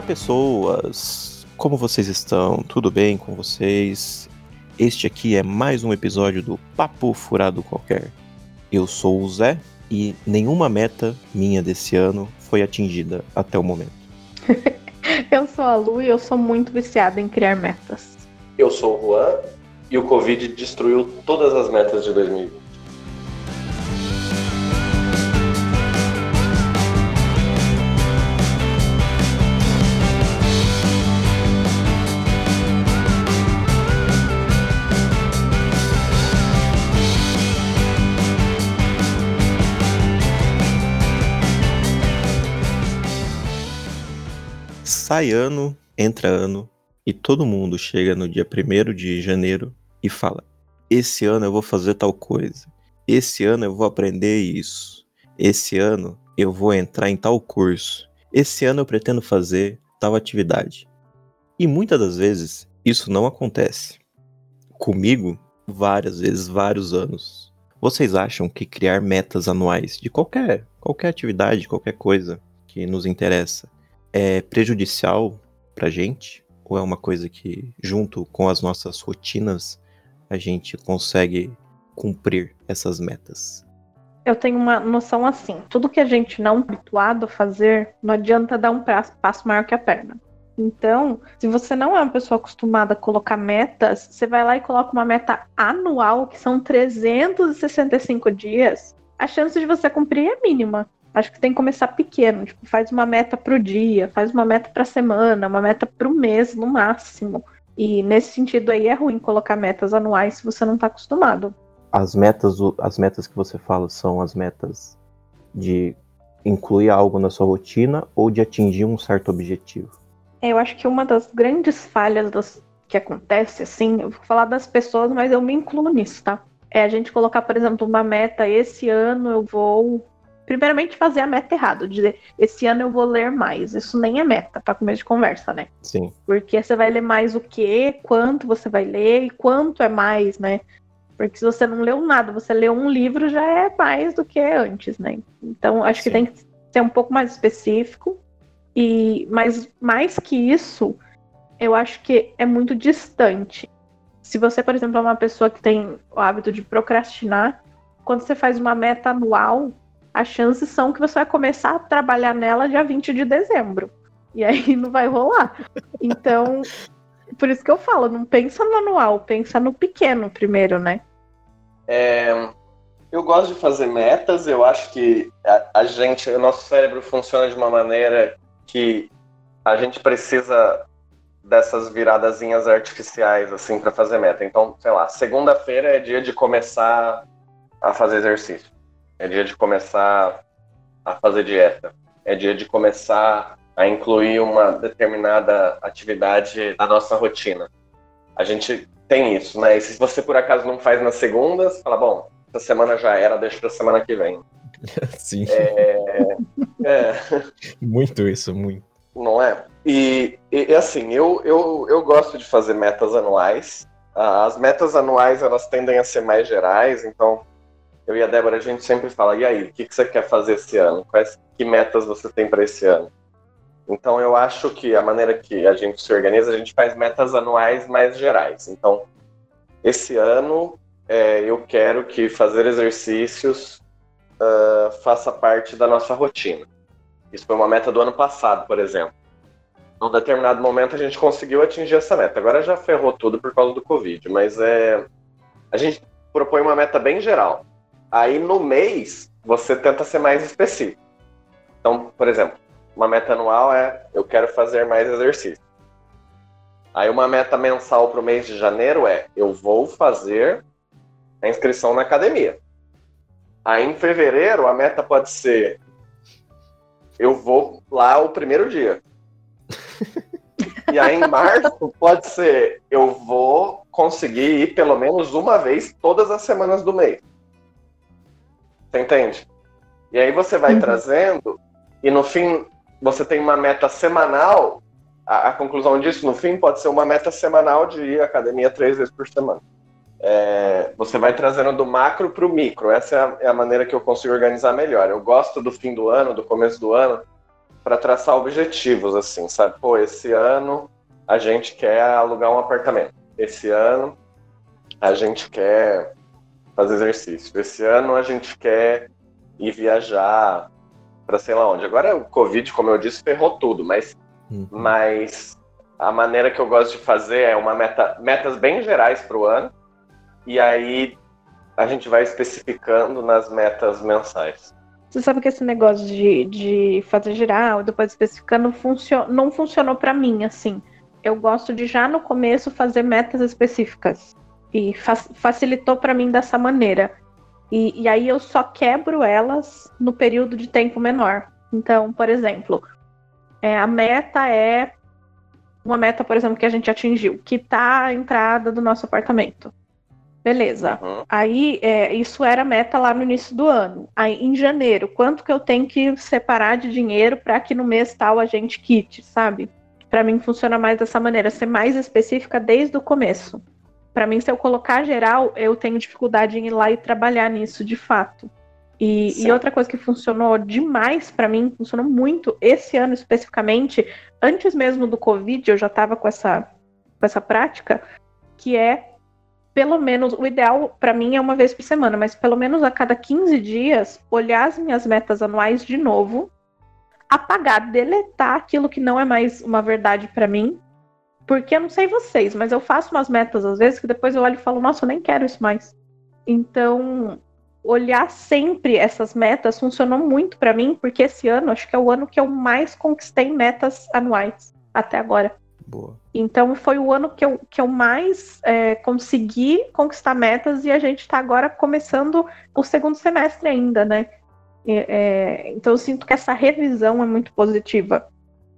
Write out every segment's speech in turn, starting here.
Olá, pessoas! Como vocês estão? Tudo bem com vocês? Este aqui é mais um episódio do Papo Furado Qualquer. Eu sou o Zé e nenhuma meta minha desse ano foi atingida até o momento. eu sou a Lu e eu sou muito viciada em criar metas. Eu sou o Juan e o Covid destruiu todas as metas de 2020. Sai ano, entra ano, e todo mundo chega no dia 1 de janeiro e fala: Esse ano eu vou fazer tal coisa. Esse ano eu vou aprender isso. Esse ano eu vou entrar em tal curso. Esse ano eu pretendo fazer tal atividade. E muitas das vezes isso não acontece. Comigo, várias vezes, vários anos. Vocês acham que criar metas anuais de qualquer, qualquer atividade, qualquer coisa que nos interessa, é prejudicial pra gente? Ou é uma coisa que, junto com as nossas rotinas, a gente consegue cumprir essas metas? Eu tenho uma noção assim: tudo que a gente não é habituado a fazer, não adianta dar um passo maior que a perna. Então, se você não é uma pessoa acostumada a colocar metas, você vai lá e coloca uma meta anual, que são 365 dias, a chance de você cumprir é mínima. Acho que tem que começar pequeno, tipo, faz uma meta pro dia, faz uma meta pra semana, uma meta pro mês no máximo. E nesse sentido aí é ruim colocar metas anuais se você não tá acostumado. As metas, as metas que você fala são as metas de incluir algo na sua rotina ou de atingir um certo objetivo? Eu acho que uma das grandes falhas das, que acontece, assim, eu vou falar das pessoas, mas eu me incluo nisso, tá? É a gente colocar, por exemplo, uma meta, esse ano eu vou primeiramente fazer a meta errado, dizer esse ano eu vou ler mais. Isso nem é meta para começo de conversa, né? Sim. Porque você vai ler mais o quê, quanto você vai ler e quanto é mais, né? Porque se você não leu nada, você leu um livro já é mais do que antes, né? Então acho Sim. que tem que ser um pouco mais específico. E mas mais que isso, eu acho que é muito distante. Se você, por exemplo, é uma pessoa que tem o hábito de procrastinar, quando você faz uma meta anual, as chances são que você vai começar a trabalhar nela dia 20 de dezembro. E aí não vai rolar. Então, por isso que eu falo, não pensa no anual, pensa no pequeno primeiro, né? É, eu gosto de fazer metas, eu acho que a, a gente, o nosso cérebro funciona de uma maneira que a gente precisa dessas viradazinhas artificiais assim para fazer meta. Então, sei lá, segunda-feira é dia de começar a fazer exercício. É dia de começar a fazer dieta. É dia de começar a incluir uma determinada atividade na nossa rotina. A gente tem isso, né? E se você por acaso não faz nas segundas, fala, bom, essa semana já era, deixa pra semana que vem. Sim. É, é. Muito isso, muito. Não é? E, e assim, eu, eu, eu gosto de fazer metas anuais. As metas anuais, elas tendem a ser mais gerais, então eu e a Débora, a gente sempre fala, e aí, o que, que você quer fazer esse ano? Quais que metas você tem para esse ano? Então, eu acho que a maneira que a gente se organiza, a gente faz metas anuais mais gerais. Então, esse ano, é, eu quero que fazer exercícios uh, faça parte da nossa rotina. Isso foi uma meta do ano passado, por exemplo. Num determinado momento, a gente conseguiu atingir essa meta. Agora já ferrou tudo por causa do Covid, mas é, a gente propõe uma meta bem geral. Aí no mês você tenta ser mais específico. Então, por exemplo, uma meta anual é eu quero fazer mais exercício. Aí uma meta mensal para o mês de janeiro é eu vou fazer a inscrição na academia. Aí em fevereiro a meta pode ser eu vou lá o primeiro dia. e aí em março pode ser eu vou conseguir ir pelo menos uma vez todas as semanas do mês. Você entende? E aí você vai uhum. trazendo, e no fim você tem uma meta semanal. A, a, conclusão disso, no fim, pode ser uma meta semanal de ir à academia três vezes por semana. É, você vai trazendo do macro para o micro. Essa é a, é a, maneira que eu consigo organizar melhor. Eu gosto do fim do ano, do começo do ano, para traçar objetivos, assim, sabe? Pô, esse ano a gente quer alugar um apartamento. Esse ano a gente quer fazer exercício. Esse ano a gente quer ir viajar para sei lá onde. Agora o Covid, como eu disse, ferrou tudo, mas, uhum. mas a maneira que eu gosto de fazer é uma meta, metas bem gerais para o ano, e aí a gente vai especificando nas metas mensais. Você sabe que esse negócio de, de fazer geral, depois especificando, funcio não funcionou para mim, assim. Eu gosto de já no começo fazer metas específicas. E fa facilitou para mim dessa maneira. E, e aí eu só quebro elas no período de tempo menor. Então, por exemplo, é, a meta é uma meta, por exemplo, que a gente atingiu, que tá a entrada do nosso apartamento. Beleza. Uhum. Aí, é, isso era meta lá no início do ano. Aí, em janeiro, quanto que eu tenho que separar de dinheiro para que no mês tal a gente quite, sabe? Para mim funciona mais dessa maneira, ser mais específica desde o começo. Para mim, se eu colocar geral, eu tenho dificuldade em ir lá e trabalhar nisso de fato. E, e outra coisa que funcionou demais para mim, funcionou muito esse ano especificamente, antes mesmo do Covid, eu já estava com essa, com essa prática, que é pelo menos, o ideal para mim é uma vez por semana, mas pelo menos a cada 15 dias, olhar as minhas metas anuais de novo, apagar, deletar aquilo que não é mais uma verdade para mim. Porque eu não sei vocês, mas eu faço umas metas às vezes que depois eu olho e falo, nossa, eu nem quero isso mais. Então, olhar sempre essas metas funcionou muito para mim, porque esse ano acho que é o ano que eu mais conquistei metas anuais até agora. Boa. Então foi o ano que eu, que eu mais é, consegui conquistar metas e a gente está agora começando o segundo semestre ainda, né? É, então eu sinto que essa revisão é muito positiva.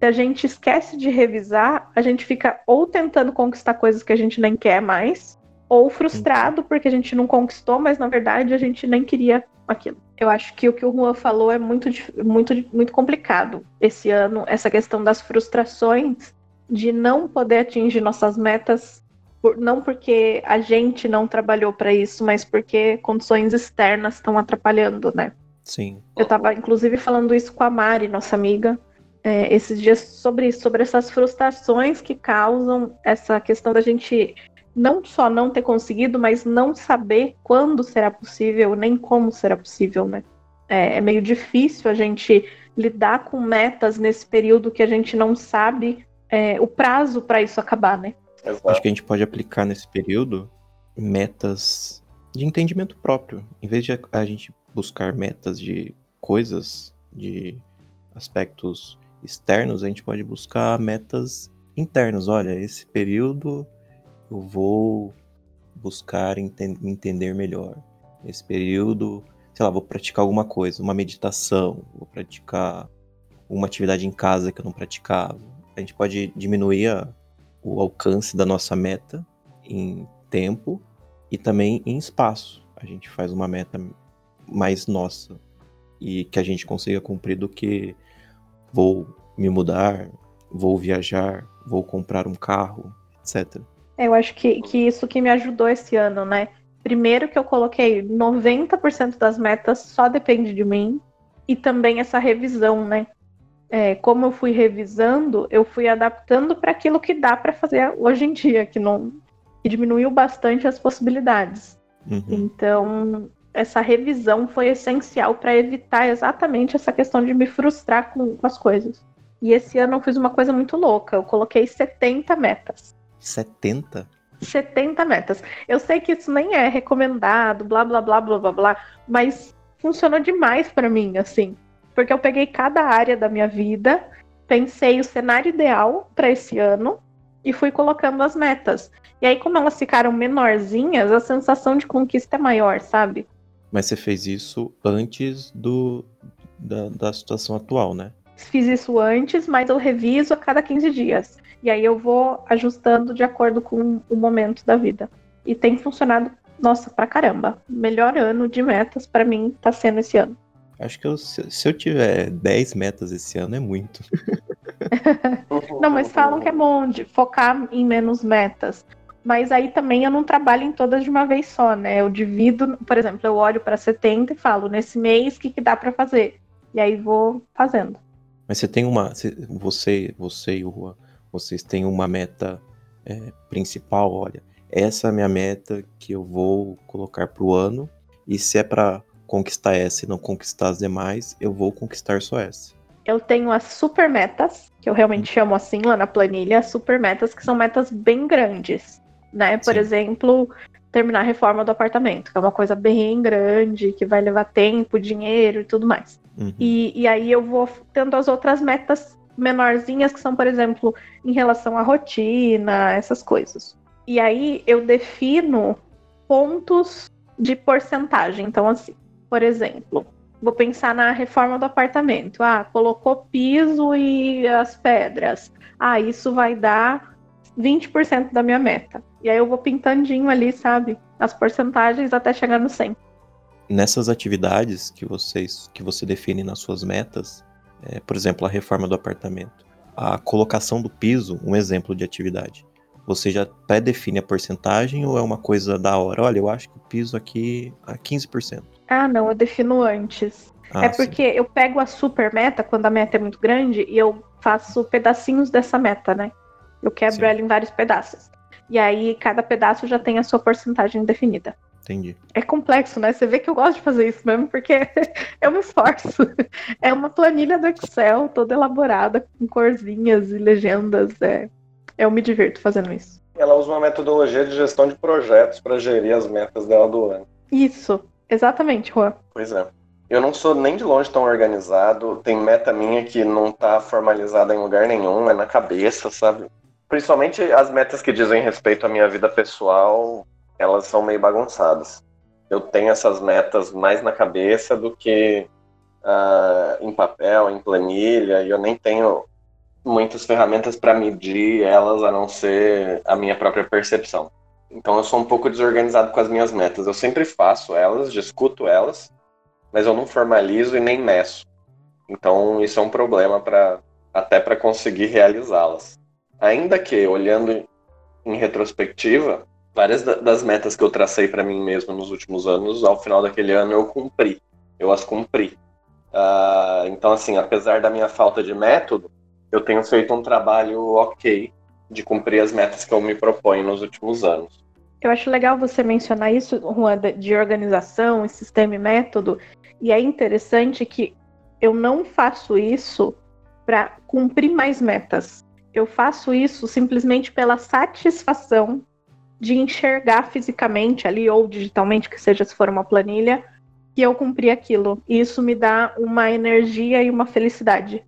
Se a gente esquece de revisar, a gente fica ou tentando conquistar coisas que a gente nem quer mais, ou frustrado porque a gente não conquistou, mas na verdade a gente nem queria aquilo. Eu acho que o que o Juan falou é muito, muito, muito complicado esse ano, essa questão das frustrações de não poder atingir nossas metas, por, não porque a gente não trabalhou para isso, mas porque condições externas estão atrapalhando, né? Sim. Eu estava inclusive falando isso com a Mari, nossa amiga, é, esses dias sobre isso, sobre essas frustrações que causam essa questão da gente não só não ter conseguido, mas não saber quando será possível, nem como será possível, né? É, é meio difícil a gente lidar com metas nesse período que a gente não sabe é, o prazo para isso acabar, né? Exato. Acho que a gente pode aplicar nesse período metas de entendimento próprio. Em vez de a gente buscar metas de coisas, de aspectos externos, a gente pode buscar metas internas. Olha, esse período eu vou buscar enten entender melhor. Esse período, sei lá, vou praticar alguma coisa, uma meditação, vou praticar uma atividade em casa que eu não praticava a gente pode diminuir a, o alcance da nossa meta em tempo e também em espaço. A gente faz uma meta mais nossa e que a gente consiga cumprir do que vou me mudar, vou viajar, vou comprar um carro, etc. Eu acho que, que isso que me ajudou esse ano, né? Primeiro que eu coloquei 90% das metas só depende de mim e também essa revisão, né? é, como eu fui revisando, eu fui adaptando para aquilo que dá para fazer hoje em dia, que não que diminuiu bastante as possibilidades. Uhum. Então, essa revisão foi essencial para evitar exatamente essa questão de me frustrar com, com, as coisas. E esse ano eu fiz uma coisa muito louca. Eu coloquei 70 metas. 70? 70 metas. Eu sei que isso nem é recomendado, blá blá blá blá blá blá, mas funcionou demais para mim, assim. Porque eu peguei cada área da minha vida, pensei o cenário ideal para esse ano e fui colocando as metas. E aí, como elas ficaram menorzinhas, a sensação de conquista é maior, sabe? Mas você fez isso antes do da, da situação atual, né? Fiz isso antes, mas eu reviso a cada 15 dias. E aí eu vou ajustando de acordo com o momento da vida. E tem funcionado, nossa, pra caramba. Melhor ano de metas para mim tá sendo esse ano. Acho que eu, se eu tiver 10 metas esse ano é muito. não, mas falam que é bom de focar em menos metas. Mas aí também eu não trabalho em todas de uma vez só, né? Eu divido, por exemplo, eu olho para 70 e falo, nesse mês, o que, que dá para fazer? E aí vou fazendo. Mas você tem uma. Você, você e o Juan, vocês têm uma meta é, principal, olha. Essa é a minha meta que eu vou colocar pro ano. E se é para conquistar essa e não conquistar as demais, eu vou conquistar só essa. Eu tenho as super metas, que eu realmente chamo assim lá na planilha, super metas que são metas bem grandes, né? Por Sim. exemplo, terminar a reforma do apartamento, que é uma coisa bem grande, que vai levar tempo, dinheiro e tudo mais. Uhum. E, e aí eu vou tendo as outras metas menorzinhas, que são, por exemplo, em relação à rotina, essas coisas. E aí eu defino pontos de porcentagem. Então, assim, por exemplo, vou pensar na reforma do apartamento. Ah, colocou piso e as pedras. Ah, isso vai dar 20% da minha meta. E aí eu vou pintandinho ali, sabe? As porcentagens até chegar no 100. Nessas atividades que vocês que você define nas suas metas, é, por exemplo, a reforma do apartamento, a colocação do piso, um exemplo de atividade. Você já pré-define a porcentagem ou é uma coisa da hora? Olha, eu acho que o piso aqui é 15%. Ah, não, eu defino antes. Ah, é porque sim. eu pego a super meta, quando a meta é muito grande, e eu faço pedacinhos dessa meta, né? Eu quebro sim. ela em vários pedaços. E aí, cada pedaço já tem a sua porcentagem definida. Entendi. É complexo, né? Você vê que eu gosto de fazer isso mesmo, porque eu me esforço. É uma planilha do Excel, toda elaborada, com corzinhas e legendas. É... Eu me divirto fazendo isso. Ela usa uma metodologia de gestão de projetos para gerir as metas dela do ano. Isso, exatamente, Juan. Pois é. Eu não sou nem de longe tão organizado. Tem meta minha que não tá formalizada em lugar nenhum, é na cabeça, sabe? Principalmente as metas que dizem respeito à minha vida pessoal, elas são meio bagunçadas. Eu tenho essas metas mais na cabeça do que uh, em papel, em planilha, e eu nem tenho muitas ferramentas para medir elas a não ser a minha própria percepção. Então eu sou um pouco desorganizado com as minhas metas. Eu sempre faço elas, discuto elas, mas eu não formalizo e nem meço. Então isso é um problema para até para conseguir realizá-las. Ainda que olhando em retrospectiva, várias das metas que eu tracei para mim mesmo nos últimos anos, ao final daquele ano eu cumpri. Eu as cumpri. Uh, então, assim, apesar da minha falta de método, eu tenho feito um trabalho ok de cumprir as metas que eu me proponho nos últimos anos. Eu acho legal você mencionar isso, Juan, de organização, sistema e método. E é interessante que eu não faço isso para cumprir mais metas. Eu faço isso simplesmente pela satisfação de enxergar fisicamente ali ou digitalmente, que seja se for uma planilha, que eu cumpri aquilo. E isso me dá uma energia e uma felicidade.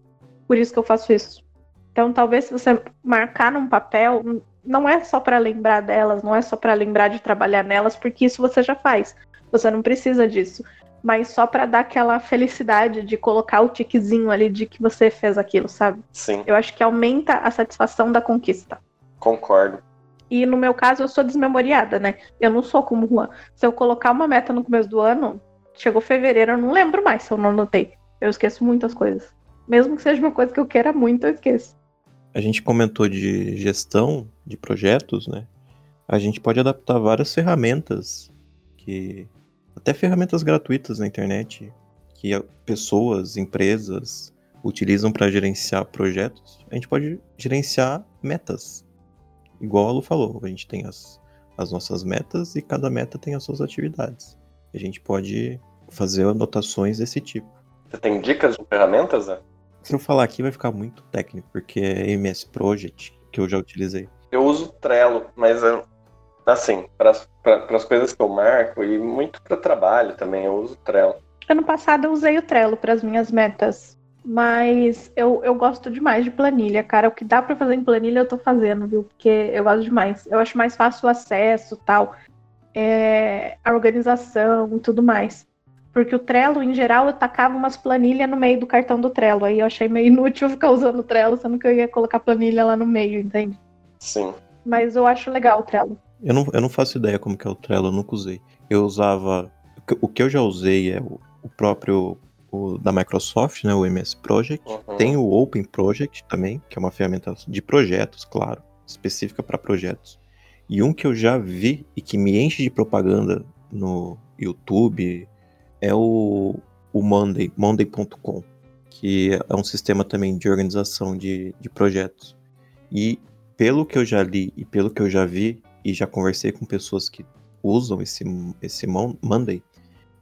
Por isso que eu faço isso. Então, talvez se você marcar num papel, não é só para lembrar delas, não é só para lembrar de trabalhar nelas, porque isso você já faz. Você não precisa disso. Mas só para dar aquela felicidade de colocar o tiquezinho ali de que você fez aquilo, sabe? Sim. Eu acho que aumenta a satisfação da conquista. Concordo. E no meu caso, eu sou desmemoriada, né? Eu não sou como Juan. Se eu colocar uma meta no começo do ano, chegou fevereiro, eu não lembro mais se eu não anotei. Eu esqueço muitas coisas. Mesmo que seja uma coisa que eu queira muito, eu esqueço. A gente comentou de gestão de projetos, né? A gente pode adaptar várias ferramentas que até ferramentas gratuitas na internet que pessoas, empresas utilizam para gerenciar projetos. A gente pode gerenciar metas igual a Lu falou, a gente tem as, as nossas metas e cada meta tem as suas atividades. A gente pode fazer anotações desse tipo. Você tem dicas de ferramentas, né? Se eu falar aqui vai ficar muito técnico, porque é MS Project, que eu já utilizei. Eu uso Trello, mas assim, para as coisas que eu marco e muito para trabalho também, eu uso Trello. Ano passado eu usei o Trello para as minhas metas. Mas eu, eu gosto demais de planilha, cara. O que dá para fazer em planilha eu tô fazendo, viu? Porque eu gosto demais. Eu acho mais fácil o acesso tal, é, a organização e tudo mais. Porque o Trello, em geral, eu tacava umas planilhas no meio do cartão do Trello. Aí eu achei meio inútil ficar usando o Trello, sendo que eu ia colocar planilha lá no meio, entende? Sim. Mas eu acho legal o Trello. Eu não, eu não faço ideia como que é o Trello, eu nunca usei. Eu usava. O que eu já usei é o, o próprio o da Microsoft, né, o MS Project. Uhum. Tem o Open Project também, que é uma ferramenta de projetos, claro, específica para projetos. E um que eu já vi e que me enche de propaganda no YouTube é o, o Monday, monday.com, que é um sistema também de organização de, de projetos. E pelo que eu já li e pelo que eu já vi, e já conversei com pessoas que usam esse, esse Monday,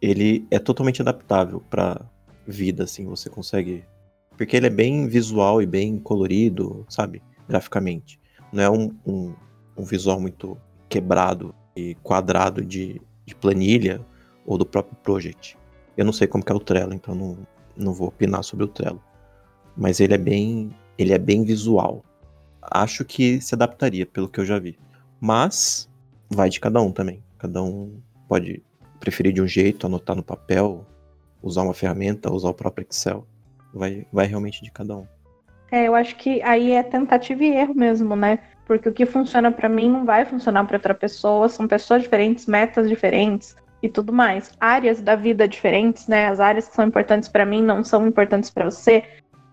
ele é totalmente adaptável para vida, assim, você consegue. Porque ele é bem visual e bem colorido, sabe? Graficamente. Não é um, um, um visual muito quebrado e quadrado de, de planilha ou do próprio project. Eu não sei como é o Trello, então não, não vou opinar sobre o Trello. Mas ele é bem, ele é bem visual. Acho que se adaptaria, pelo que eu já vi. Mas vai de cada um também. Cada um pode preferir de um jeito, anotar no papel, usar uma ferramenta, usar o próprio Excel. Vai, vai realmente de cada um. É, eu acho que aí é tentativa e erro mesmo, né? Porque o que funciona para mim não vai funcionar para outra pessoa, são pessoas diferentes, metas diferentes e tudo mais. Áreas da vida diferentes, né? As áreas que são importantes para mim não são importantes para você.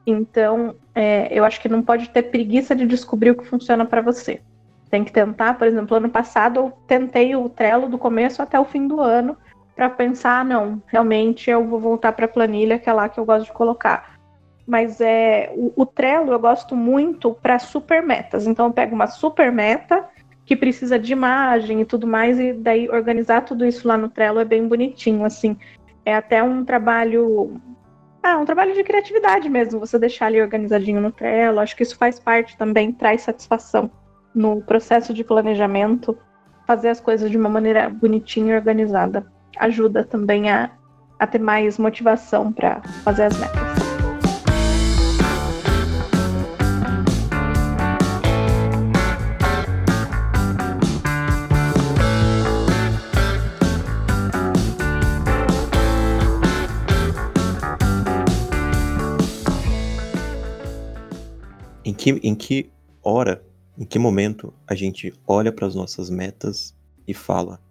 Então, é, eu acho que não pode ter preguiça de descobrir o que funciona para você. Tem que tentar, por exemplo, ano passado eu tentei o Trello do começo até o fim do ano para pensar, ah, não, realmente eu vou voltar para a planilha, que é lá que eu gosto de colocar. Mas é o, o Trello eu gosto muito para super metas. Então eu pego uma super meta que precisa de imagem e tudo mais, e daí organizar tudo isso lá no Trello é bem bonitinho, assim. É até um trabalho. Ah, um trabalho de criatividade mesmo, você deixar ali organizadinho no Trello. Acho que isso faz parte também, traz satisfação no processo de planejamento, fazer as coisas de uma maneira bonitinha e organizada. Ajuda também a, a ter mais motivação para fazer as metas. que, em que hora, em que momento a gente olha para as nossas metas e fala: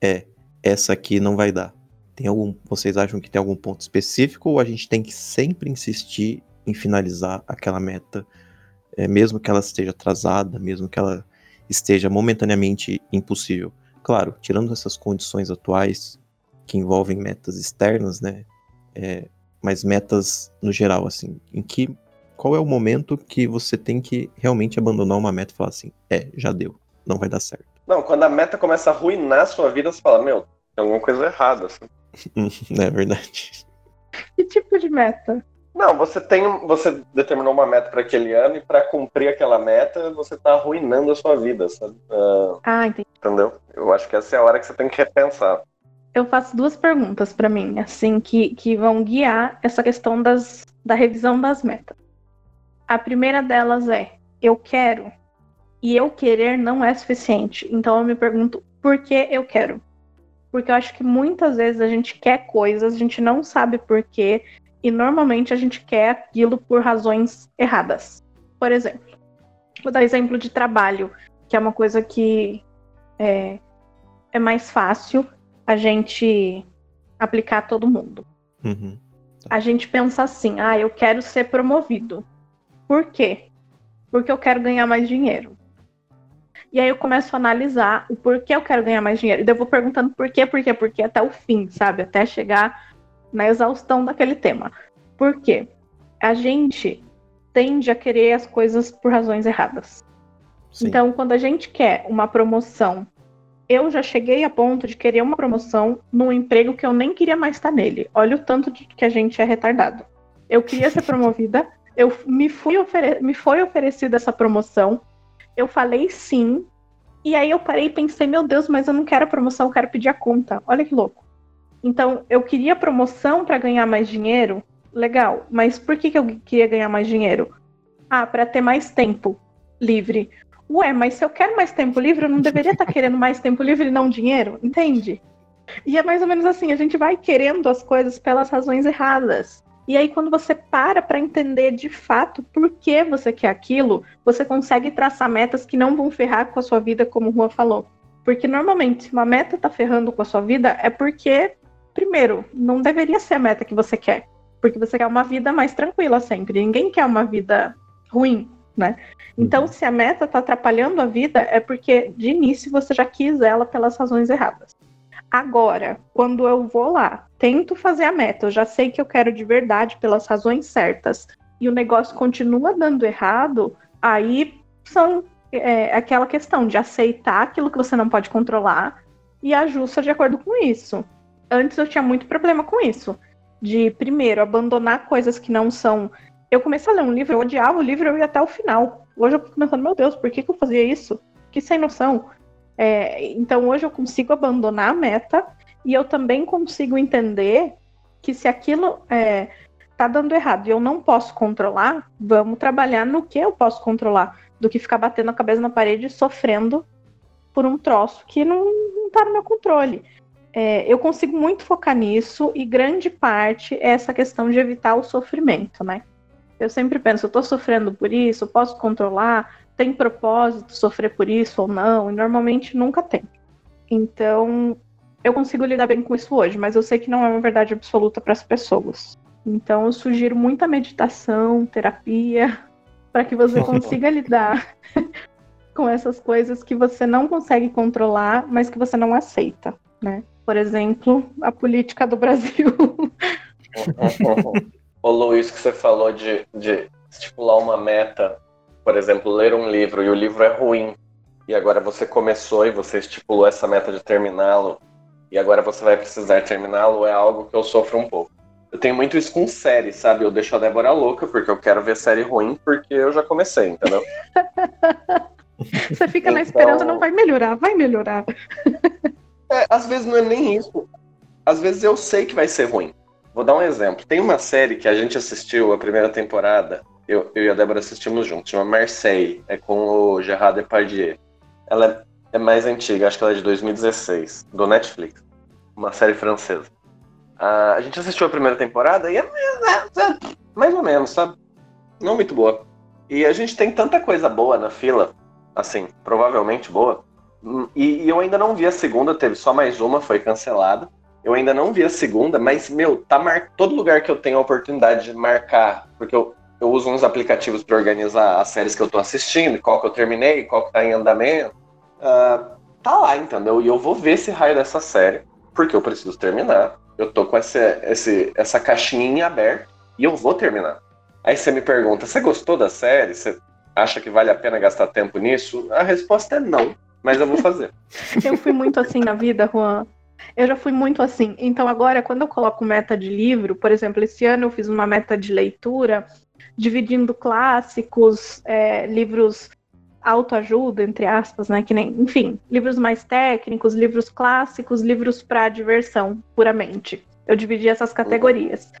é, essa aqui não vai dar? Tem algum, vocês acham que tem algum ponto específico ou a gente tem que sempre insistir em finalizar aquela meta, é, mesmo que ela esteja atrasada, mesmo que ela esteja momentaneamente impossível? Claro, tirando essas condições atuais que envolvem metas externas, né? É, mas metas no geral, assim, em que qual é o momento que você tem que realmente abandonar uma meta e falar assim, é, já deu, não vai dar certo? Não, quando a meta começa a arruinar a sua vida, você fala, meu, tem alguma coisa errada. Assim. é verdade. Que tipo de meta? Não, você tem, você determinou uma meta para aquele ano e para cumprir aquela meta, você está arruinando a sua vida, sabe? Uh, ah, entendi. Entendeu? Eu acho que essa é a hora que você tem que repensar. Eu faço duas perguntas para mim, assim, que, que vão guiar essa questão das, da revisão das metas. A primeira delas é: eu quero. E eu querer não é suficiente. Então eu me pergunto: por que eu quero? Porque eu acho que muitas vezes a gente quer coisas, a gente não sabe por quê, e normalmente a gente quer aquilo por razões erradas. Por exemplo, vou dar exemplo de trabalho, que é uma coisa que é, é mais fácil a gente aplicar a todo mundo. Uhum. A gente pensa assim: ah, eu quero ser promovido. Por quê? Porque eu quero ganhar mais dinheiro. E aí eu começo a analisar o porquê eu quero ganhar mais dinheiro. E daí eu vou perguntando por quê, por quê, por quê, até o fim, sabe? Até chegar na exaustão daquele tema. Por quê? A gente tende a querer as coisas por razões erradas. Sim. Então, quando a gente quer uma promoção, eu já cheguei a ponto de querer uma promoção num emprego que eu nem queria mais estar nele. Olha o tanto de que a gente é retardado. Eu queria ser promovida, eu me, fui me foi oferecida essa promoção. Eu falei sim. E aí eu parei e pensei, meu Deus, mas eu não quero a promoção, eu quero pedir a conta. Olha que louco. Então, eu queria promoção para ganhar mais dinheiro. Legal. Mas por que, que eu queria ganhar mais dinheiro? Ah, para ter mais tempo livre. Ué, mas se eu quero mais tempo livre, eu não deveria estar tá querendo mais tempo livre e não dinheiro? Entende? E é mais ou menos assim, a gente vai querendo as coisas pelas razões erradas. E aí, quando você para para entender de fato por que você quer aquilo, você consegue traçar metas que não vão ferrar com a sua vida, como o Juan falou. Porque normalmente, se uma meta tá ferrando com a sua vida, é porque, primeiro, não deveria ser a meta que você quer. Porque você quer uma vida mais tranquila sempre. Ninguém quer uma vida ruim, né? Então, uhum. se a meta tá atrapalhando a vida, é porque de início você já quis ela pelas razões erradas. Agora, quando eu vou lá, tento fazer a meta, eu já sei que eu quero de verdade pelas razões certas, e o negócio continua dando errado, aí são é, aquela questão de aceitar aquilo que você não pode controlar e ajusta de acordo com isso. Antes eu tinha muito problema com isso. De, primeiro, abandonar coisas que não são. Eu comecei a ler um livro, eu odiava o livro, eu ia até o final. Hoje eu fico pensando, meu Deus, por que, que eu fazia isso? Que sem noção. É, então hoje eu consigo abandonar a meta e eu também consigo entender que se aquilo é, tá dando errado e eu não posso controlar, vamos trabalhar no que eu posso controlar, do que ficar batendo a cabeça na parede e sofrendo por um troço que não, não tá no meu controle. É, eu consigo muito focar nisso e grande parte é essa questão de evitar o sofrimento, né? Eu sempre penso, eu tô sofrendo por isso, posso controlar, tem propósito sofrer por isso ou não, e normalmente nunca tem. Então, eu consigo lidar bem com isso hoje, mas eu sei que não é uma verdade absoluta para as pessoas. Então, eu sugiro muita meditação, terapia, para que você consiga lidar com essas coisas que você não consegue controlar, mas que você não aceita, né? Por exemplo, a política do Brasil. Ô Luiz, que você falou de, de estipular uma meta por exemplo, ler um livro e o livro é ruim, e agora você começou e você estipulou essa meta de terminá-lo, e agora você vai precisar terminá-lo, é algo que eu sofro um pouco. Eu tenho muito isso com série, sabe? Eu deixo a Débora louca porque eu quero ver série ruim porque eu já comecei, entendeu? você fica então... na esperança, não vai melhorar, vai melhorar. é, às vezes não é nem isso. Às vezes eu sei que vai ser ruim. Vou dar um exemplo. Tem uma série que a gente assistiu a primeira temporada, eu, eu e a Débora assistimos juntos, chama Marseille, é com o Gerard Depardieu. Ela é, é mais antiga, acho que ela é de 2016, do Netflix, uma série francesa. Ah, a gente assistiu a primeira temporada e é, é, é, mais ou menos, sabe? Não muito boa. E a gente tem tanta coisa boa na fila, assim, provavelmente boa. E, e, eu ainda não vi a segunda, teve só mais uma, foi cancelada. Eu ainda não vi a segunda, mas, meu, tá mar... todo lugar que eu tenho a oportunidade de marcar, porque eu, eu uso uns aplicativos para organizar as séries que eu estou assistindo, qual que eu terminei, qual que está em andamento. Uh, tá lá, entendeu? E eu vou ver esse raio dessa série, porque eu preciso terminar. Eu tô com esse, esse, essa caixinha aberta e eu vou terminar. Aí você me pergunta, você gostou da série? Você acha que vale a pena gastar tempo nisso? A resposta é não, mas eu vou fazer. eu fui muito assim na vida, Juan. Eu já fui muito assim. Então agora, quando eu coloco meta de livro, por exemplo, esse ano eu fiz uma meta de leitura dividindo clássicos, é, livros autoajuda, entre aspas, né? Que nem, enfim, livros mais técnicos, livros clássicos, livros para diversão, puramente. Eu dividi essas categorias.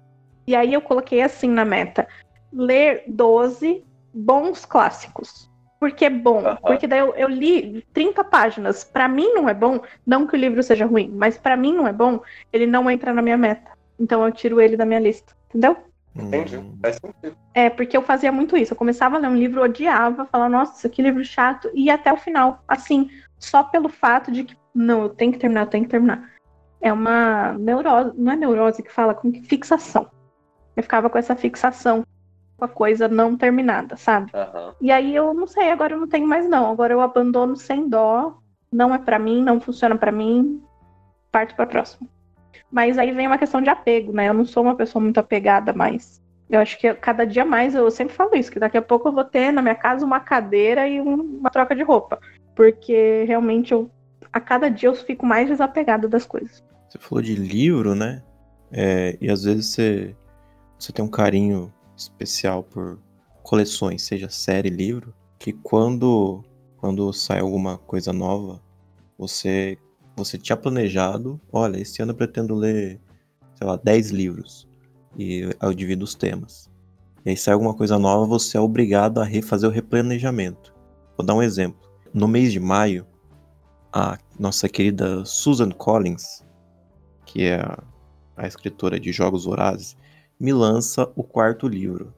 E aí eu coloquei assim na meta: ler 12 bons clássicos. Porque é bom. Porque daí eu, eu li 30 páginas. Para mim não é bom, não que o livro seja ruim, mas para mim não é bom, ele não entra na minha meta. Então eu tiro ele da minha lista. Entendeu? Entendi, hum. faz sentido. É, porque eu fazia muito isso. Eu começava a ler um livro, odiava, falava, nossa, que livro chato, e ia até o final. Assim, só pelo fato de que, não, eu tenho que terminar, eu tenho que terminar. É uma neurose, não é neurose que fala, com fixação. Eu ficava com essa fixação com a coisa não terminada, sabe? Uhum. E aí eu não sei, agora eu não tenho mais não. Agora eu abandono sem dó. Não é para mim, não funciona para mim. Parto para próxima. Mas aí vem uma questão de apego, né? Eu não sou uma pessoa muito apegada mais. Eu acho que cada dia mais, eu sempre falo isso, que daqui a pouco eu vou ter na minha casa uma cadeira e uma troca de roupa. Porque realmente eu, a cada dia eu fico mais desapegada das coisas. Você falou de livro, né? É, e às vezes você, você tem um carinho especial por coleções, seja série, livro, que quando, quando sai alguma coisa nova, você você tinha planejado, olha, esse ano eu pretendo ler, sei lá, 10 livros. E eu divido os temas. E aí sai alguma coisa nova, você é obrigado a refazer o replanejamento. Vou dar um exemplo. No mês de maio, a nossa querida Susan Collins, que é a, escritora de Jogos Vorazes, me lança o quarto livro,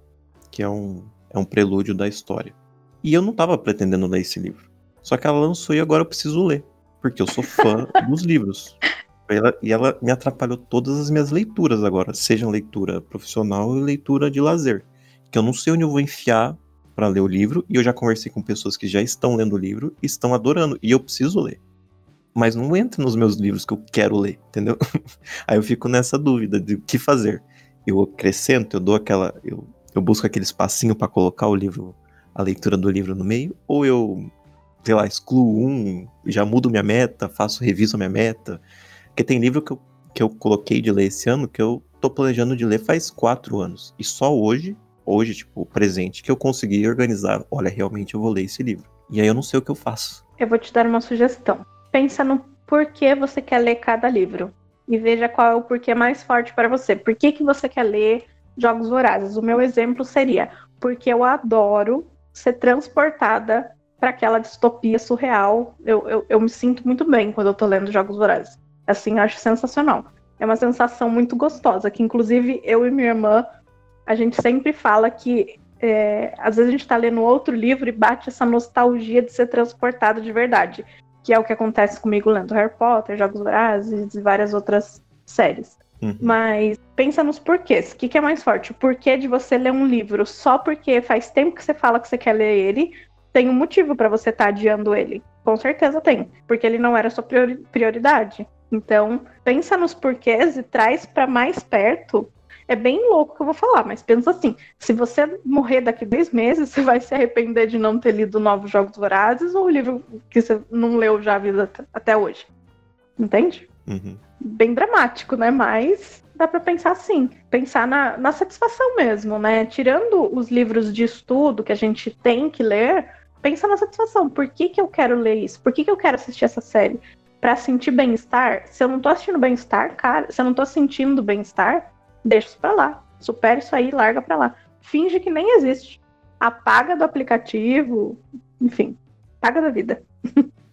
que é um, é um prelúdio da história. E eu não estava pretendendo ler esse livro. Só que ela lançou e agora eu preciso ler porque eu sou fã dos livros. Ela, e ela me atrapalhou todas as minhas leituras agora, seja leitura profissional ou leitura de lazer. Que eu não sei onde eu vou enfiar para ler o livro, e eu já conversei com pessoas que já estão lendo o livro e estão adorando, e eu preciso ler. mas não entra nos meus livros que eu quero ler, entendeu? Aí eu fico nessa dúvida de o que fazer. Eu acrescento, eu dou aquela. Eu, eu busco aquele espacinho para colocar o livro, a leitura do livro no meio, ou eu, sei lá, excluo um, já mudo minha meta, faço, reviso minha meta. Porque tem livro que eu, que eu coloquei de ler esse ano que eu tô planejando de ler faz quatro anos. E só hoje, hoje, tipo, presente, que eu consegui organizar. Olha, realmente eu vou ler esse livro. E aí eu não sei o que eu faço. Eu vou te dar uma sugestão. Pensa no porquê você quer ler cada livro. E veja qual é o porquê mais forte para você. Por que, que você quer ler Jogos Vorazes? O meu exemplo seria porque eu adoro ser transportada para aquela distopia surreal. Eu, eu, eu, me sinto muito bem quando eu tô lendo Jogos Vorazes. Assim, eu acho sensacional. É uma sensação muito gostosa, que inclusive eu e minha irmã, a gente sempre fala que é, às vezes a gente está lendo outro livro e bate essa nostalgia de ser transportado de verdade, que é o que acontece comigo lendo Harry Potter, Jogos Vorazes e várias outras séries. Uhum. Mas pensa nos porquês. O que, que, é mais forte? O porquê de você ler um livro só porque faz tempo que você fala que você quer ler ele, tem um motivo para você estar tá adiando ele. Com certeza tem, porque ele não era sua prioridade. Então, pensa nos porquês e traz para mais perto é bem louco que eu vou falar, mas pensa assim: se você morrer daqui dois meses, você vai se arrepender de não ter lido Novos Jogos Vorazes ou o livro que você não leu já a vida até hoje. Entende? Uhum. Bem dramático, né? Mas dá para pensar assim, pensar na, na satisfação mesmo, né? Tirando os livros de estudo que a gente tem que ler, pensa na satisfação. Por que, que eu quero ler isso? Por que, que eu quero assistir essa série? Para sentir bem-estar? Se eu não tô assistindo bem-estar, cara, se eu não tô sentindo bem-estar, deixa isso pra lá. Supera isso aí, larga pra lá. Finge que nem existe. Apaga do aplicativo, enfim, paga da vida.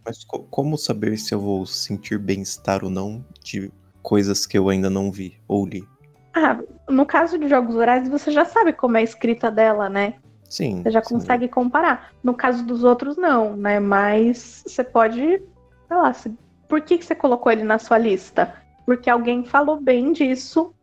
Mas co como saber se eu vou sentir bem-estar ou não de coisas que eu ainda não vi ou li? Ah, no caso de Jogos Horários, você já sabe como é a escrita dela, né? Sim. Você já sim. consegue comparar. No caso dos outros, não, né? Mas você pode. Sei lá, se... por que, que você colocou ele na sua lista? Porque alguém falou bem disso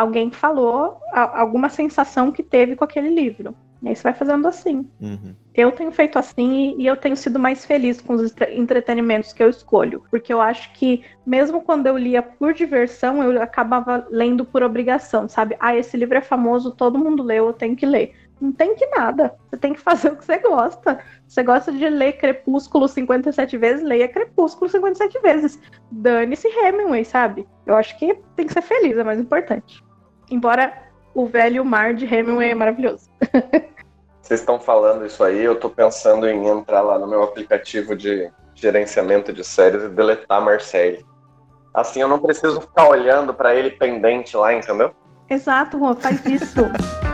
alguém falou alguma sensação que teve com aquele livro. E aí você vai fazendo assim. Uhum. Eu tenho feito assim e eu tenho sido mais feliz com os entretenimentos que eu escolho. Porque eu acho que, mesmo quando eu lia por diversão, eu acabava lendo por obrigação, sabe? Ah, esse livro é famoso, todo mundo leu, eu tenho que ler. Não tem que nada. Você tem que fazer o que você gosta. Você gosta de ler Crepúsculo 57 vezes, leia Crepúsculo 57 vezes. Dane-se Hemingway, sabe? Eu acho que tem que ser feliz, é mais importante. Embora o velho mar de Hemingway é maravilhoso. Vocês estão falando isso aí, eu tô pensando em entrar lá no meu aplicativo de gerenciamento de séries e deletar Marcelle. Assim eu não preciso ficar olhando para ele pendente lá, entendeu? Exato, Rô, faz isso.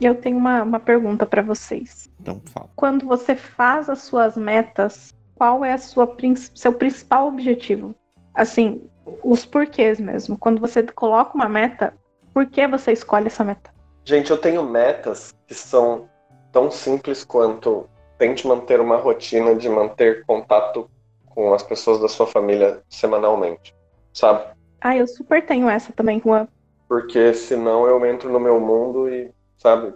Eu tenho uma, uma pergunta para vocês. Então, fala. Quando você faz as suas metas, qual é a sua, seu principal objetivo? Assim, os porquês mesmo. Quando você coloca uma meta, por que você escolhe essa meta? Gente, eu tenho metas que são tão simples quanto tente manter uma rotina de manter contato com as pessoas da sua família semanalmente, sabe? Ah, eu super tenho essa também, Juan. Porque senão eu entro no meu mundo e sabe?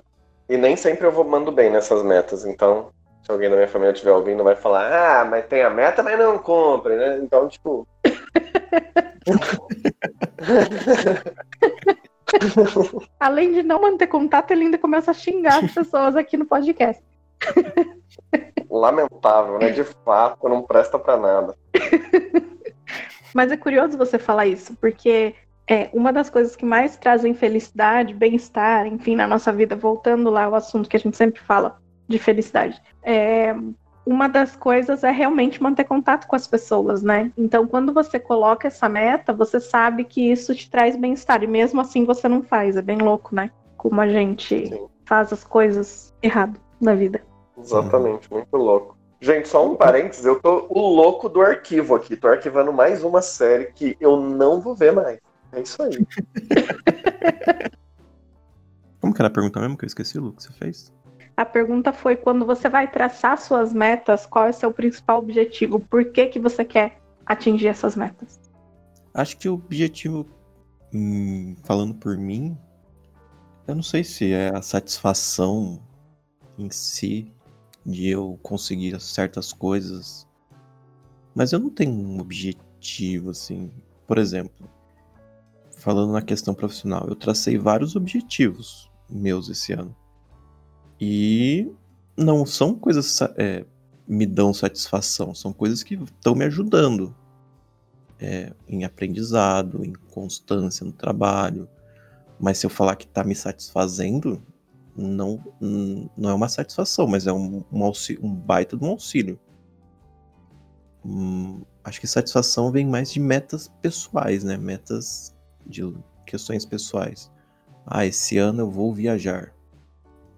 E nem sempre eu vou mando bem nessas metas, então se alguém da minha família estiver ouvindo vai falar, ah, mas tem a meta, mas não compre, né? Então, tipo. Além de não manter contato, ele ainda começa a xingar as pessoas aqui no podcast. Lamentável, né? De fato, não presta para nada. Mas é curioso você falar isso, porque é, uma das coisas que mais trazem felicidade, bem-estar, enfim, na nossa vida, voltando lá ao assunto que a gente sempre fala de felicidade, é, uma das coisas é realmente manter contato com as pessoas, né? Então, quando você coloca essa meta, você sabe que isso te traz bem-estar, e mesmo assim você não faz. É bem louco, né? Como a gente Sim. faz as coisas errado na vida. Exatamente, muito louco. Gente, só um parênteses, eu tô o louco do arquivo aqui. Tô arquivando mais uma série que eu não vou ver mais. É isso aí. Como que era a pergunta mesmo que eu esqueci, Lu, que você fez? A pergunta foi: quando você vai traçar suas metas, qual é o seu principal objetivo? Por que, que você quer atingir essas metas? Acho que o objetivo, hum, falando por mim, eu não sei se é a satisfação em si de eu conseguir certas coisas, mas eu não tenho um objetivo assim. Por exemplo, falando na questão profissional, eu tracei vários objetivos meus esse ano. E não são coisas é, me dão satisfação, são coisas que estão me ajudando é, em aprendizado, em constância no trabalho. Mas se eu falar que está me satisfazendo, não, não é uma satisfação, mas é um, um, auxílio, um baita de um auxílio. Hum, acho que satisfação vem mais de metas pessoais, né? Metas de questões pessoais. Ah, esse ano eu vou viajar.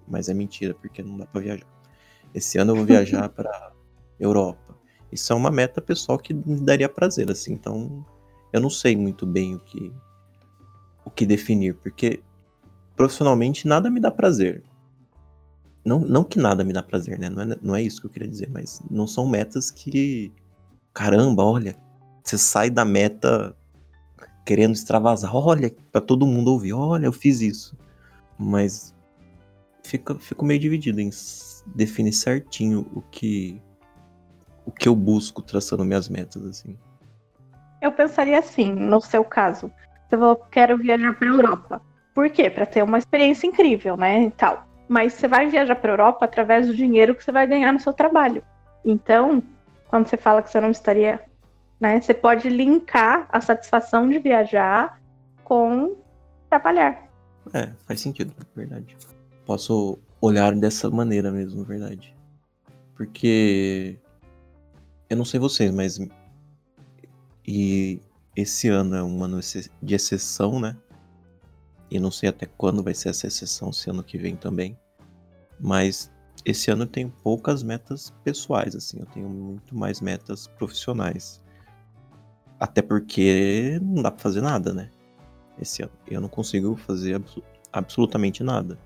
Mas é mentira, porque não dá para viajar. Esse ano eu vou viajar para Europa. Isso é uma meta pessoal que me daria prazer, assim. Então, eu não sei muito bem o que o que definir, porque profissionalmente nada me dá prazer. Não, não que nada me dá prazer, né? Não é, não é isso que eu queria dizer, mas não são metas que. Caramba, olha, você sai da meta querendo extravasar. Olha, para todo mundo ouvir, olha, eu fiz isso. Mas fica, fico meio dividido em definir certinho o que o que eu busco traçando minhas metas assim. Eu pensaria assim, no seu caso, você falou quero viajar para Europa. Por quê? Para ter uma experiência incrível, né, e tal. Mas você vai viajar para Europa através do dinheiro que você vai ganhar no seu trabalho. Então, quando você fala que você não estaria né? Você pode linkar a satisfação de viajar com trabalhar. É, faz sentido, verdade. Posso olhar dessa maneira mesmo, verdade. Porque eu não sei vocês, mas e esse ano é um ano de exceção, né? E não sei até quando vai ser essa exceção, se ano que vem também. Mas esse ano eu tenho poucas metas pessoais, assim, eu tenho muito mais metas profissionais. Até porque não dá pra fazer nada, né? Esse ano. Eu não consigo fazer absolutamente nada.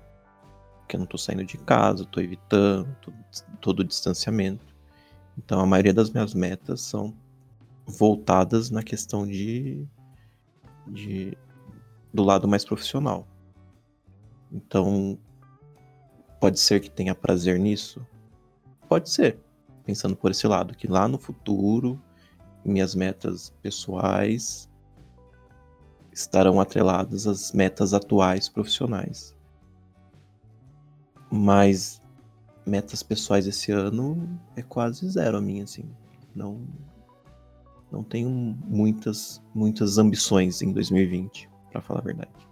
Porque eu não tô saindo de casa, tô evitando todo, todo o distanciamento. Então a maioria das minhas metas são voltadas na questão de, de do lado mais profissional. Então pode ser que tenha prazer nisso? Pode ser. Pensando por esse lado, que lá no futuro minhas metas pessoais estarão atreladas às metas atuais profissionais. Mas metas pessoais esse ano é quase zero a minha, assim. Não não tenho muitas muitas ambições em 2020, para falar a verdade.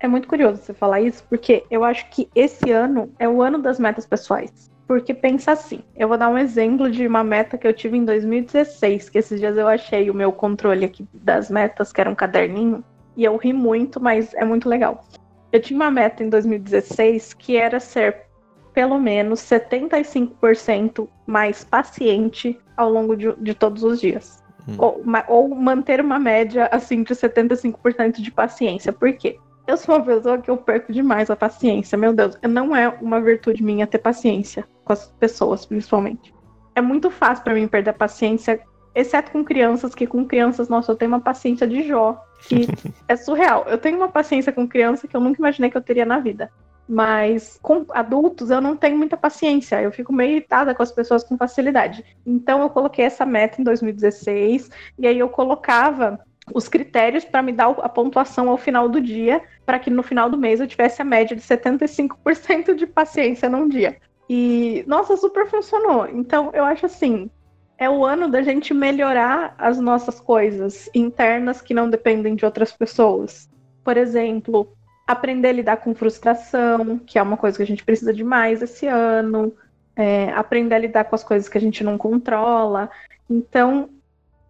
É muito curioso você falar isso, porque eu acho que esse ano é o ano das metas pessoais. Porque pensa assim, eu vou dar um exemplo de uma meta que eu tive em 2016, que esses dias eu achei o meu controle aqui das metas, que era um caderninho, e eu ri muito, mas é muito legal. Eu tinha uma meta em 2016 que era ser pelo menos 75% mais paciente ao longo de, de todos os dias. Hum. Ou, ou manter uma média assim de 75% de paciência. Por quê? Eu sou uma pessoa que eu perco demais a paciência. Meu Deus, não é uma virtude minha ter paciência com as pessoas, principalmente. É muito fácil para mim perder a paciência, exceto com crianças, que com crianças, nossa, eu tenho uma paciência de Jó, que é surreal. Eu tenho uma paciência com criança que eu nunca imaginei que eu teria na vida. Mas com adultos eu não tenho muita paciência. Eu fico meio irritada com as pessoas com facilidade. Então eu coloquei essa meta em 2016 e aí eu colocava os critérios para me dar a pontuação ao final do dia, para que no final do mês eu tivesse a média de 75% de paciência num dia. E, nossa, super funcionou. Então, eu acho assim, é o ano da gente melhorar as nossas coisas internas que não dependem de outras pessoas. Por exemplo, aprender a lidar com frustração, que é uma coisa que a gente precisa demais esse ano. É, aprender a lidar com as coisas que a gente não controla. Então,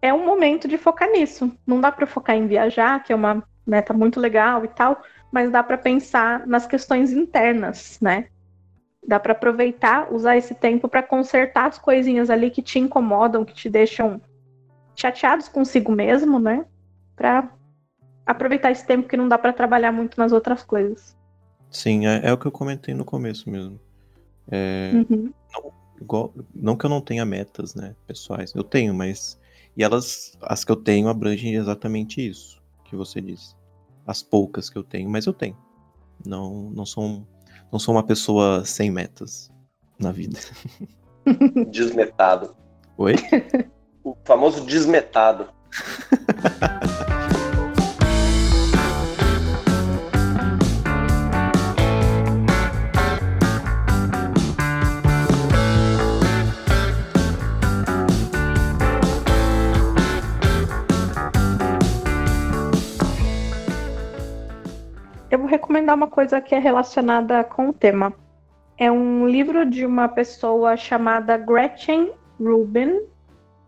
é um momento de focar nisso. Não dá para focar em viajar, que é uma meta muito legal e tal, mas dá para pensar nas questões internas, né? Dá para aproveitar, usar esse tempo para consertar as coisinhas ali que te incomodam, que te deixam chateados consigo mesmo, né? Para aproveitar esse tempo que não dá para trabalhar muito nas outras coisas. Sim, é, é, o que eu comentei no começo mesmo. É, Uhum. não, igual- não que eu não tenha metas, né, pessoais. Eu tenho, mas. E elas, as que eu tenho, abrangem exatamente isso que você disse. As poucas que eu tenho, mas eu tenho. Não, não um- não sou uma pessoa sem metas na vida. Desmetado. Oi? O famoso desmetado. Eu vou recomendar uma coisa que é relacionada com o tema. É um livro de uma pessoa chamada Gretchen Rubin.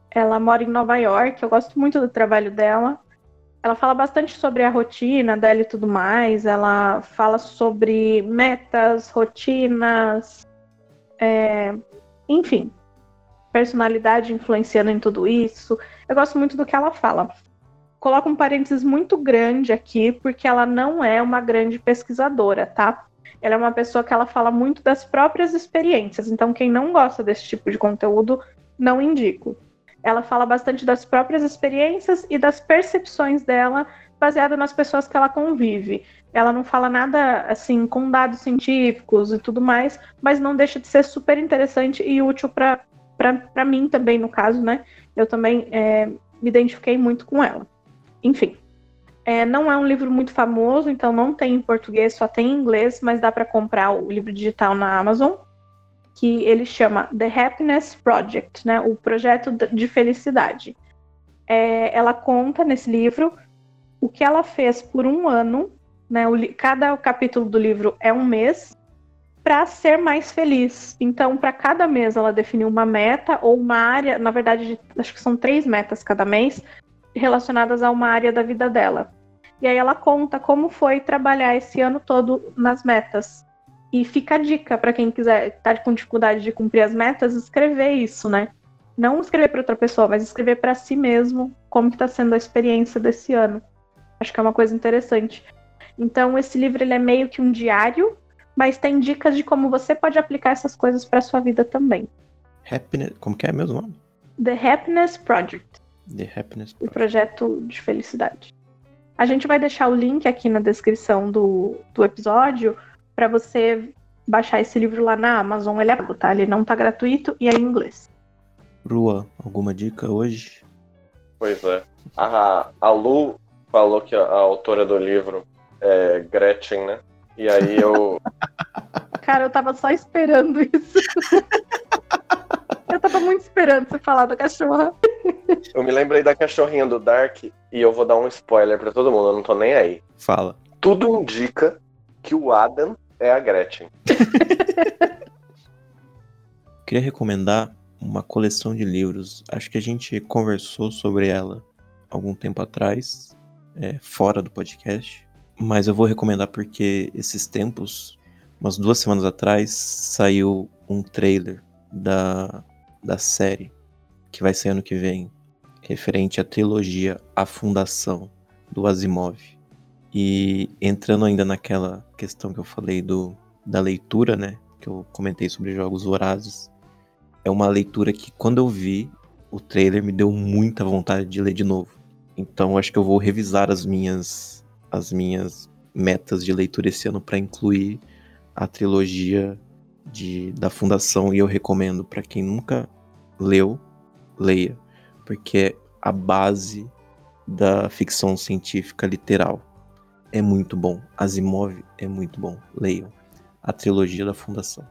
Ela mora em Nova York. Eu gosto muito do trabalho dela. Ela fala bastante sobre a rotina dela e tudo mais. Ela fala sobre metas, rotinas, é, enfim, personalidade influenciando em tudo isso. Eu gosto muito do que ela fala coloco um parênteses muito grande aqui, porque ela não é uma grande pesquisadora, tá? Ela é uma pessoa que ela fala muito das próprias experiências, então quem não gosta desse tipo de conteúdo, não indico. Ela fala bastante das próprias experiências e das percepções dela, baseada nas pessoas que ela convive. Ela não fala nada assim com dados científicos e tudo mais, mas não deixa de ser super interessante e útil para mim também, no caso, né? Eu também é, me identifiquei muito com ela. Enfim, é, não é um livro muito famoso, então não tem em português, só tem em inglês, mas dá para comprar o livro digital na Amazon, que ele chama The Happiness Project, né, o projeto de felicidade. É, ela conta nesse livro o que ela fez por um ano, né, o, cada capítulo do livro é um mês, para ser mais feliz. Então, para cada mês ela definiu uma meta ou uma área, na verdade, acho que são três metas cada mês, relacionadas a uma área da vida dela. E aí ela conta como foi trabalhar esse ano todo nas metas. E fica a dica para quem quiser estar tá com dificuldade de cumprir as metas, escrever isso, né? Não escrever para outra pessoa, mas escrever para si mesmo como está sendo a experiência desse ano. Acho que é uma coisa interessante. Então esse livro ele é meio que um diário, mas tem dicas de como você pode aplicar essas coisas para sua vida também. Happiness, como que é mesmo nome? The Happiness Project. The Happiness o projeto de felicidade. A gente vai deixar o link aqui na descrição do, do episódio para você baixar esse livro lá na Amazon. Ele é pago, tá? Ele não tá gratuito e é em inglês. Rua, alguma dica hoje? Pois é. A, a Lu falou que a, a autora do livro é Gretchen, né? E aí eu. Cara, eu tava só esperando isso. eu tava muito esperando você falar da cachorra. Eu me lembrei da cachorrinha do Dark e eu vou dar um spoiler para todo mundo, eu não tô nem aí. Fala. Tudo indica que o Adam é a Gretchen. Queria recomendar uma coleção de livros. Acho que a gente conversou sobre ela algum tempo atrás, é, fora do podcast. Mas eu vou recomendar porque esses tempos, umas duas semanas atrás, saiu um trailer da, da série que vai sair ano que vem, referente à trilogia A Fundação do Asimov. E entrando ainda naquela questão que eu falei do, da leitura, né? Que eu comentei sobre jogos vorazes. É uma leitura que, quando eu vi o trailer, me deu muita vontade de ler de novo. Então, acho que eu vou revisar as minhas, as minhas metas de leitura esse ano para incluir a trilogia de, da Fundação. E eu recomendo para quem nunca leu, leia, porque é a base da ficção científica literal. É muito bom. Asimov é muito bom. Leiam. A trilogia da Fundação.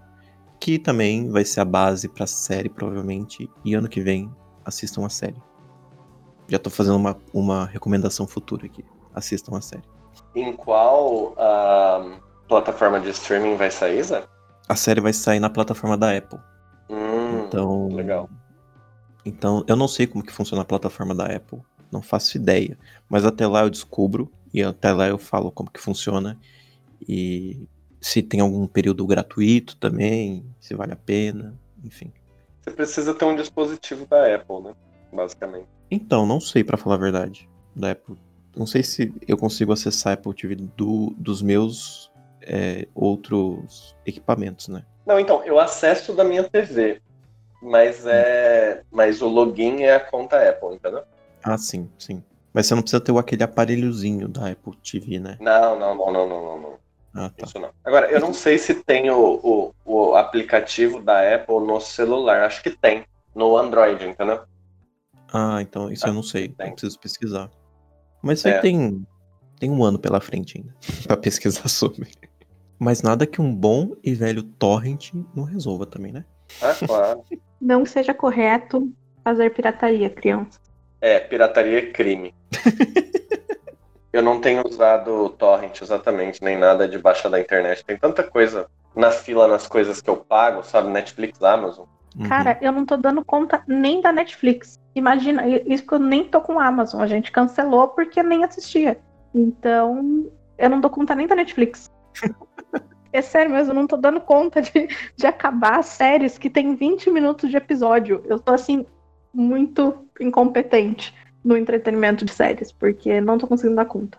Que também vai ser a base para a série, provavelmente. E ano que vem, assistam a série. Já tô fazendo uma, uma recomendação futura aqui. Assistam a série. Em qual uh, plataforma de streaming vai sair, Zé? A série vai sair na plataforma da Apple. Hum, então, legal. Então, eu não sei como que funciona a plataforma da Apple, não faço ideia. Mas até lá eu descubro e até lá eu falo como que funciona e se tem algum período gratuito também, se vale a pena, enfim. Você precisa ter um dispositivo da Apple, né? Basicamente. Então, não sei para falar a verdade da Apple. Não sei se eu consigo acessar a Apple TV do, dos meus é, outros equipamentos, né? Não, então, eu acesso da minha TV, mas é. Mas o login é a conta Apple, entendeu? Ah, sim, sim. Mas você não precisa ter aquele aparelhozinho da Apple TV, né? Não, não, não, não, não, não. Ah, tá. Isso não. Agora, eu não sei se tem o, o, o aplicativo da Apple no celular. Acho que tem. No Android, entendeu? Ah, então isso eu não sei. Eu preciso pesquisar. Mas isso aí É. tem, tem um ano pela frente ainda pra pesquisar sobre. Mas nada que um bom e velho torrent não resolva também, né? Ah, claro. Não que seja correto fazer pirataria, criança. É, pirataria é crime. Eu não tenho usado torrent exatamente, nem nada de baixa da internet. Tem tanta coisa na fila nas coisas que eu pago, sabe? Netflix, Amazon. Uhum. Cara, eu não tô dando conta nem da Netflix. Imagina, isso que eu nem tô com a Amazon. A gente cancelou porque nem assistia. Então, eu não dou conta nem da Netflix. É sério mesmo, eu não tô dando conta de, de acabar séries que tem 20 minutos de episódio. Eu tô, assim, muito incompetente no entretenimento de séries, porque não tô conseguindo dar conta.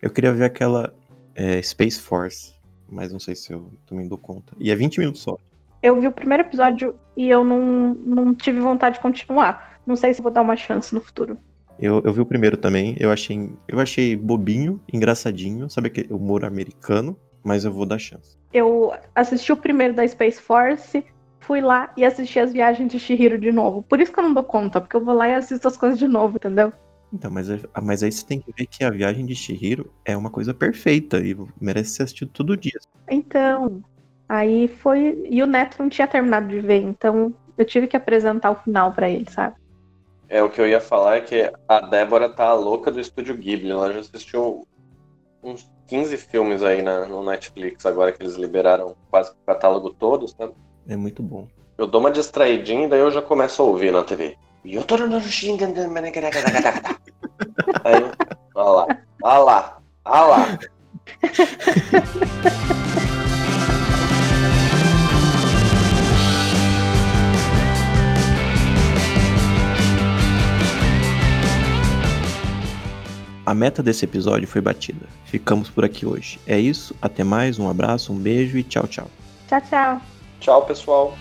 Eu queria ver aquela é, Space Force, mas não sei se eu também dou conta. E é 20 minutos só. Eu vi o primeiro episódio e eu não, não tive vontade de continuar. Não sei se vou dar uma chance no futuro. Eu, eu vi o primeiro também, eu achei, eu achei bobinho, engraçadinho, sabe aquele humor americano, mas eu vou dar chance. Eu assisti o primeiro da Space Force, fui lá e assisti as viagens de Shihiro de novo. Por isso que eu não dou conta, porque eu vou lá e assisto as coisas de novo, entendeu? Então, mas, é- mas aí você tem que ver que a viagem de Shihiro é uma coisa perfeita e merece ser assistido todo dia. Então, aí foi. E o Neto não tinha terminado de ver, então eu tive que apresentar o final pra ele, sabe? É, o que eu ia falar é que a Débora tá louca do estúdio Ghibli. Ela já assistiu uns 15 filmes aí na, no Netflix, agora que eles liberaram quase o catálogo todo, sabe? É muito bom. Eu dou uma distraidinha e daí eu já começo a ouvir na TV. Aí, olha lá, olha lá, olha lá. A meta desse episódio foi batida. Ficamos por aqui hoje. É isso, até mais, um abraço, um beijo e tchau, tchau. Tchau, tchau. Tchau, pessoal.